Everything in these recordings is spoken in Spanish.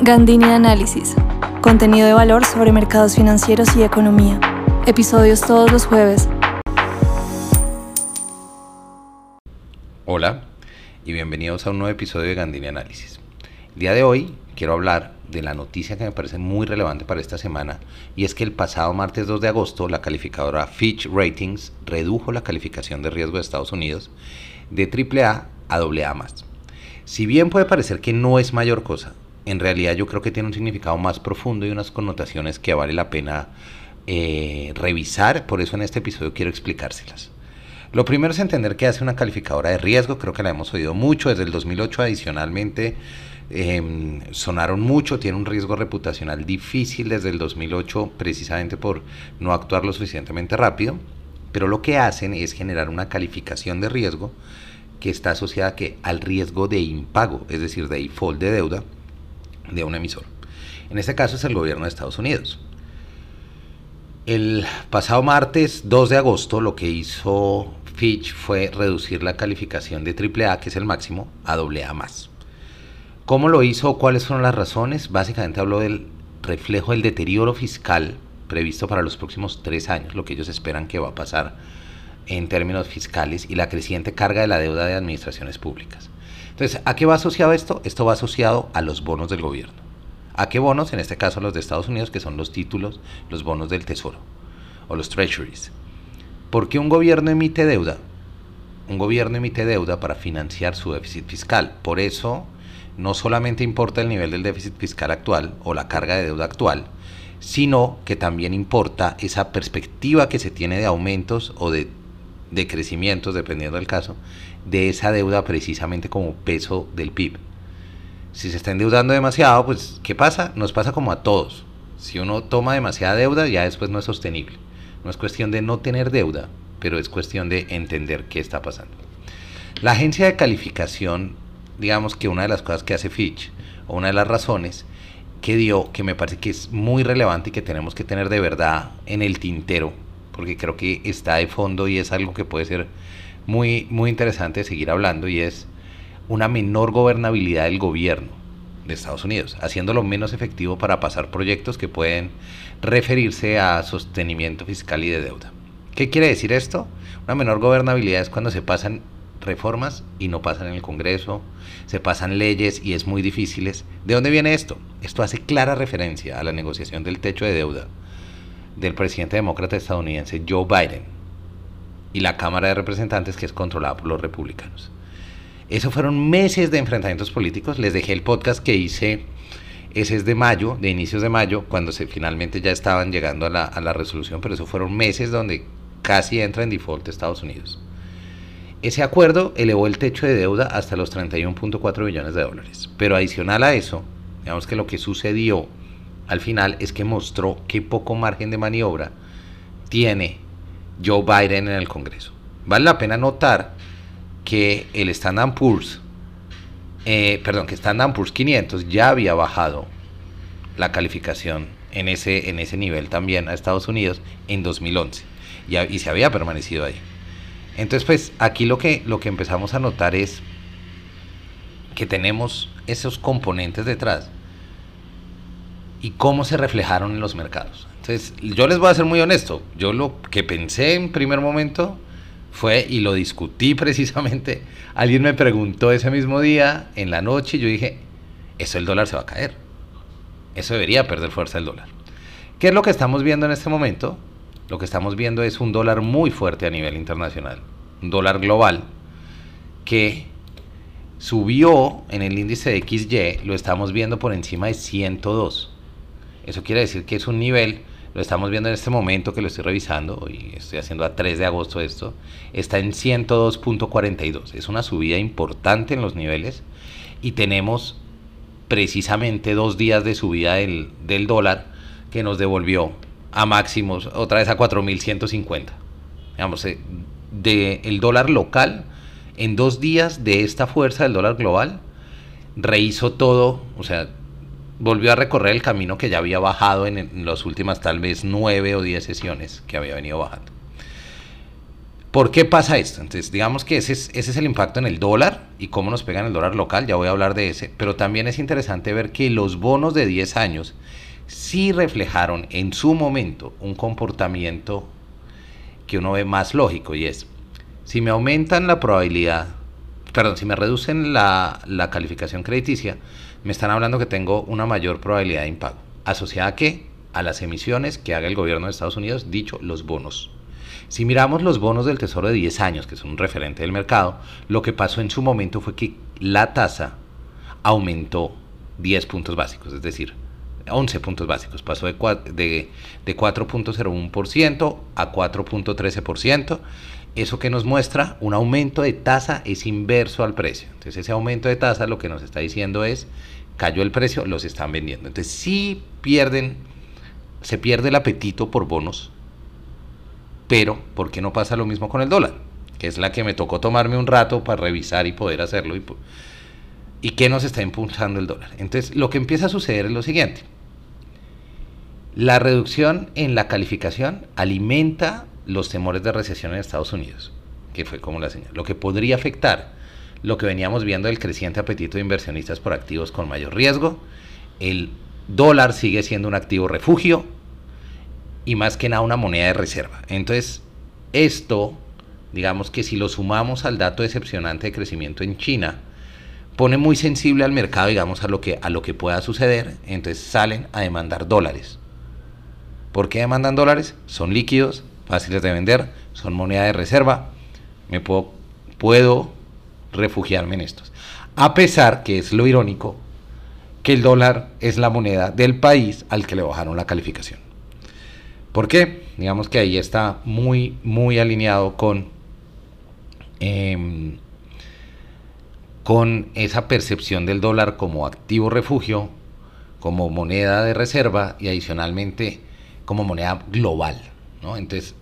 Gandini Análisis. Contenido de valor sobre mercados financieros y economía. Episodios todos los jueves. Hola y bienvenidos a un nuevo episodio de Gandini Análisis. El día de hoy quiero hablar de la noticia que me parece muy relevante para esta semana y es que el pasado martes 2 de agosto la calificadora Fitch Ratings redujo la calificación de riesgo de Estados Unidos de AAA a AA+. Si bien puede parecer que no es mayor cosa, en realidad yo creo que tiene un significado más profundo y unas connotaciones que vale la pena eh, revisar, por eso en este episodio quiero explicárselas. Lo primero es entender qué hace una calificadora de riesgo, creo que la hemos oído mucho desde el 2008 adicionalmente. Em, sonaron mucho, tiene un riesgo reputacional difícil desde el 2008 precisamente por no actuar lo suficientemente rápido, pero lo que hacen es generar una calificación de riesgo que está asociada que al riesgo de impago, es decir, de default de deuda, de un emisor. En este caso es el gobierno de Estados Unidos. El pasado martes 2 de agosto lo que hizo Fitch fue reducir la calificación de AAA, que es el máximo, a AA más. ¿Cómo lo hizo? ¿Cuáles fueron las razones? Básicamente habló del reflejo del deterioro fiscal previsto para los próximos tres años, lo que ellos esperan que va a pasar en términos fiscales y la creciente carga de la deuda de administraciones públicas. Entonces, ¿a qué va asociado esto? Esto va asociado a los bonos del gobierno. ¿A qué bonos? En este caso los de Estados Unidos, que son los títulos, los bonos del Tesoro o los treasuries. ¿Por qué un gobierno emite deuda? Un gobierno emite deuda para financiar su déficit fiscal. Por eso, no solamente importa el nivel del déficit fiscal actual o la carga de deuda actual, sino que también importa esa perspectiva que se tiene de aumentos o de, de crecimientos, dependiendo del caso, de esa deuda precisamente como peso del PIB. Si se está endeudando demasiado, pues ¿qué pasa? Nos pasa como a todos. Si uno toma demasiada deuda, ya después no es sostenible. No es cuestión de no tener deuda, pero es cuestión de entender qué está pasando. La agencia de calificación, digamos que una de las cosas que hace Fitch, o una de las razones que dio, que me parece que es muy relevante y que tenemos que tener de verdad en el tintero, porque creo que está de fondo y es algo que puede ser muy, muy interesante seguir hablando y es una menor gobernabilidad del gobierno de Estados Unidos, haciéndolo menos efectivo para pasar proyectos que pueden referirse a sostenimiento fiscal y de deuda. ¿Qué quiere decir esto? Una menor gobernabilidad es cuando se pasan reformas y no pasan en el Congreso, se pasan leyes y es muy difíciles. ¿De dónde viene esto? Esto hace clara referencia a la negociación del techo de deuda del presidente demócrata estadounidense Joe Biden y la Cámara de Representantes que es controlada por los republicanos. Eso fueron meses de enfrentamientos políticos. Les dejé el podcast que hice, ese es de mayo, de inicios de mayo, cuando se finalmente ya estaban llegando a la, resolución, pero eso fueron meses donde casi entra en default Estados Unidos. Ese acuerdo elevó el techo de deuda hasta los 31.4 billones de dólares. Pero adicional a eso, digamos que lo que sucedió al final es que mostró qué poco margen de maniobra tiene Joe Biden en el Congreso. Vale la pena notar que el Standard Poor's, eh, perdón, que Standard Poor's 500 ya había bajado la calificación en ese, en ese nivel también a Estados Unidos en 2011 y, se había permanecido ahí. Entonces, pues aquí lo que, lo que empezamos a notar es que tenemos esos componentes detrás y cómo se reflejaron en los mercados. Entonces, yo les voy a ser muy honesto. Yo lo que pensé en primer momento fue, y lo discutí precisamente, alguien me preguntó ese mismo día, en la noche, y yo dije, eso el dólar se va a caer. Eso debería perder fuerza el dólar. ¿Qué es lo que estamos viendo en este momento? Lo que estamos viendo es un dólar muy fuerte a nivel internacional, un dólar global que subió en el índice de XY, lo estamos viendo por encima de 102. Eso quiere decir que es un nivel lo estamos viendo en este momento que lo estoy revisando, y estoy haciendo a 3 de agosto esto, está en 102.42. Es una subida importante en los niveles y tenemos precisamente dos días de subida del, del dólar que nos devolvió a máximos, otra vez a 4.150. Digamos, eh, de el dólar local, en dos días de esta fuerza del dólar global, rehizo todo, o sea, volvió a recorrer el camino que ya había bajado en, las últimas tal vez nueve o diez sesiones que había venido bajando. ¿Por qué pasa esto? Entonces, digamos que ese es, ese es el impacto en el dólar y cómo nos pegan el dólar local, ya voy a hablar de ese, pero también es interesante ver que los bonos de 10 años sí reflejaron en su momento un comportamiento que uno ve más lógico y es, si me aumentan la probabilidad, perdón, si me reducen la calificación crediticia, me están hablando que tengo una mayor probabilidad de impago. ¿Asociada a qué? A las emisiones que haga el gobierno de Estados Unidos, dicho los bonos. Si miramos los bonos del Tesoro de 10 años, que son un referente del mercado, lo que pasó en su momento fue que la tasa aumentó 10 puntos básicos, es decir, 11 puntos básicos. Pasó de, de, de 4.01% a 4.13%. Eso que nos muestra un aumento de tasa es inverso al precio. Entonces ese aumento de tasa lo que nos está diciendo es, cayó el precio, los están vendiendo. Entonces sí pierden, se pierde el apetito por bonos pero, ¿por qué no pasa lo mismo con el dólar? Que es la que me tocó tomarme un rato para revisar y poder hacerlo. ¿Y, y qué nos está impulsando el dólar? Entonces, lo que empieza a suceder es lo siguiente. La reducción en la calificación alimenta los temores de recesión en Estados Unidos, que fue como la señal. Lo que podría afectar lo que veníamos viendo del creciente apetito de inversionistas por activos con mayor riesgo. El dólar sigue siendo un activo refugio, y más que nada una moneda de reserva. Entonces, esto, digamos que si lo sumamos al dato decepcionante de crecimiento en China, pone muy sensible al mercado, digamos, a lo que, a lo que pueda suceder, entonces salen a demandar dólares. ¿Por qué demandan dólares? Son líquidos, fáciles de vender, son moneda de reserva, me puedo, puedo refugiarme en estos. A pesar que es lo irónico, que el dólar es la moneda del país al que le bajaron la calificación. ¿Por qué? Digamos que ahí está muy, muy alineado con, em, con esa percepción del dólar como activo refugio, como moneda de reserva y adicionalmente como moneda global. ¿No? Entonces,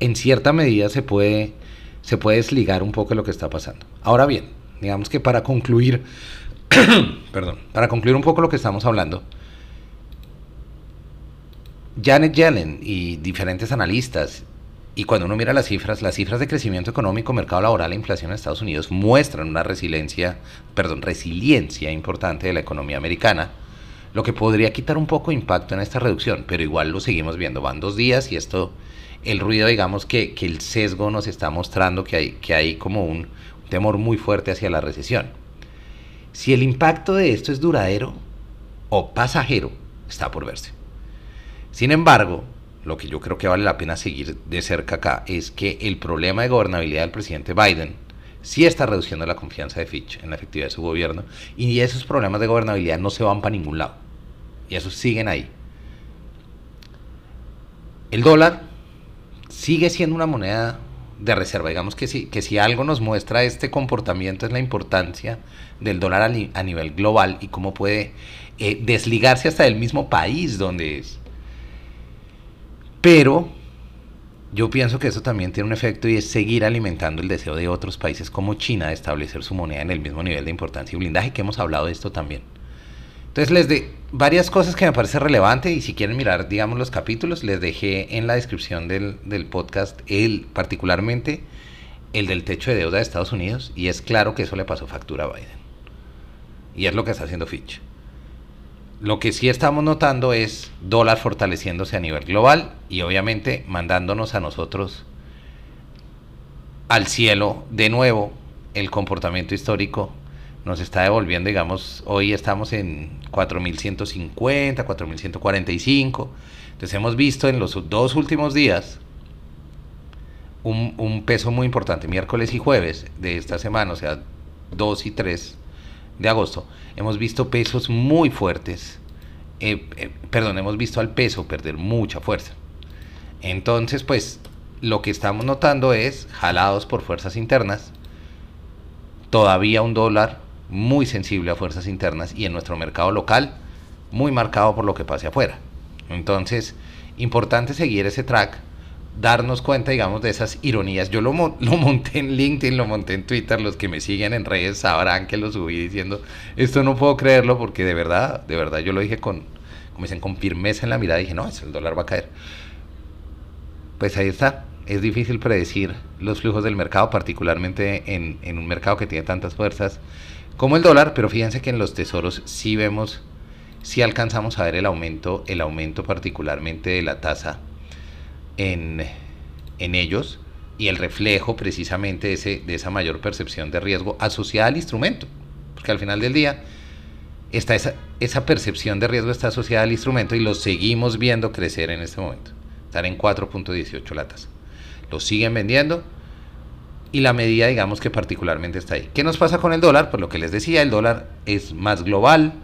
en cierta medida se puede, se puede desligar un poco de lo que está pasando. Ahora bien, digamos que para concluir, perdón, para concluir un poco lo que estamos hablando, Janet Yellen y diferentes analistas, y cuando uno mira las cifras, las cifras de crecimiento económico, mercado laboral e inflación en Estados Unidos muestran una resiliencia, perdón, resiliencia importante de la economía americana, lo que podría quitar un poco de impacto en esta reducción, pero igual lo seguimos viendo. Van dos días y esto, el ruido, digamos que, que el sesgo nos está mostrando que hay, que hay como un temor muy fuerte hacia la recesión. Si el impacto de esto es duradero o pasajero, está por verse. Sin embargo, lo que yo creo que vale la pena seguir de cerca acá es que el problema de gobernabilidad del presidente Biden sí está reduciendo la confianza de Fitch en la efectividad de su gobierno y esos problemas de gobernabilidad no se van para ningún lado y esos siguen ahí. El dólar sigue siendo una moneda de reserva. Digamos que si, que si algo nos muestra este comportamiento es la importancia del dólar a, nivel global y cómo puede eh, desligarse hasta del mismo país donde es. Pero yo pienso que eso también tiene un efecto y es seguir alimentando el deseo de otros países como China de establecer su moneda en el mismo nivel de importancia y blindaje que hemos hablado de esto también. Entonces les de varias cosas que me parece relevante y si quieren mirar, digamos, los capítulos, les dejé en la descripción del, del podcast, el, particularmente el del techo de deuda de Estados Unidos y es claro que eso le pasó factura a Biden. Y es lo que está haciendo Fitch. Lo que sí estamos notando es dólar fortaleciéndose a nivel global y obviamente mandándonos a nosotros al cielo de nuevo el comportamiento histórico nos está devolviendo, digamos, hoy estamos en 4.150, 4.145. Entonces hemos visto en los dos últimos días un, un, peso muy importante, miércoles y jueves de esta semana, o sea, 2 y 3 de agosto, hemos visto pesos muy fuertes, eh, eh, perdón, hemos visto al peso perder mucha fuerza. Entonces, pues, lo que estamos notando es, jalados por fuerzas internas, todavía un dólar muy sensible a fuerzas internas y en nuestro mercado local, muy marcado por lo que pase afuera. Entonces, importante seguir ese track darnos cuenta, digamos, de esas ironías. Yo lo, lo, monté en LinkedIn, lo monté en Twitter, los que me siguen en redes sabrán que lo subí diciendo, esto no puedo creerlo porque de verdad, de verdad yo lo dije con, como con firmeza en la mirada, dije, no, el dólar va a caer. Pues ahí está, es difícil predecir los flujos del mercado, particularmente en, en, un mercado que tiene tantas fuerzas como el dólar, pero fíjense que en los tesoros sí vemos, sí alcanzamos a ver el aumento, el aumento particularmente de la tasa en, en ellos y el reflejo precisamente de, ese, de esa mayor percepción de riesgo asociada al instrumento, porque al final del día está esa, esa percepción de riesgo está asociada al instrumento y lo seguimos viendo crecer en este momento. Están en 4.18 latas. Lo siguen vendiendo y la medida, digamos que particularmente está ahí. ¿Qué nos pasa con el dólar? Pues lo que les decía, el dólar es más global,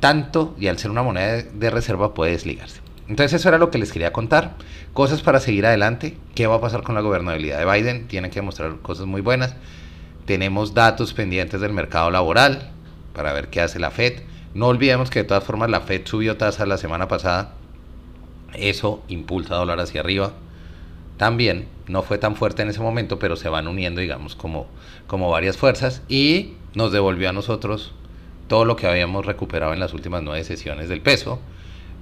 tanto y al ser una moneda de reserva puede desligarse. Entonces eso era lo que les quería contar. Cosas para seguir adelante. ¿Qué va a pasar con la gobernabilidad de Biden? Tienen que mostrar cosas muy buenas. Tenemos datos pendientes del mercado laboral para ver qué hace la Fed. No olvidemos que de todas formas la Fed subió tasa la semana pasada. Eso impulsa dólar hacia arriba. También no fue tan fuerte en ese momento, pero se van uniendo, digamos, como, como varias fuerzas y nos devolvió a nosotros todo lo que habíamos recuperado en las últimas nueve sesiones del peso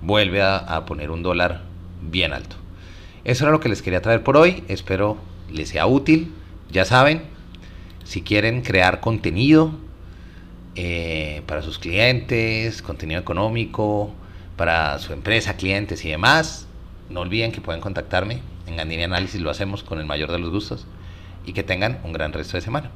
vuelve a, poner un dólar bien alto. Eso era lo que les quería traer por hoy. Espero les sea útil. Ya saben, si quieren crear contenido eh, para sus clientes, contenido económico, para su empresa, clientes y demás, no olviden que pueden contactarme. En Gandini Análisis lo hacemos con el mayor de los gustos. Y que tengan un gran resto de semana.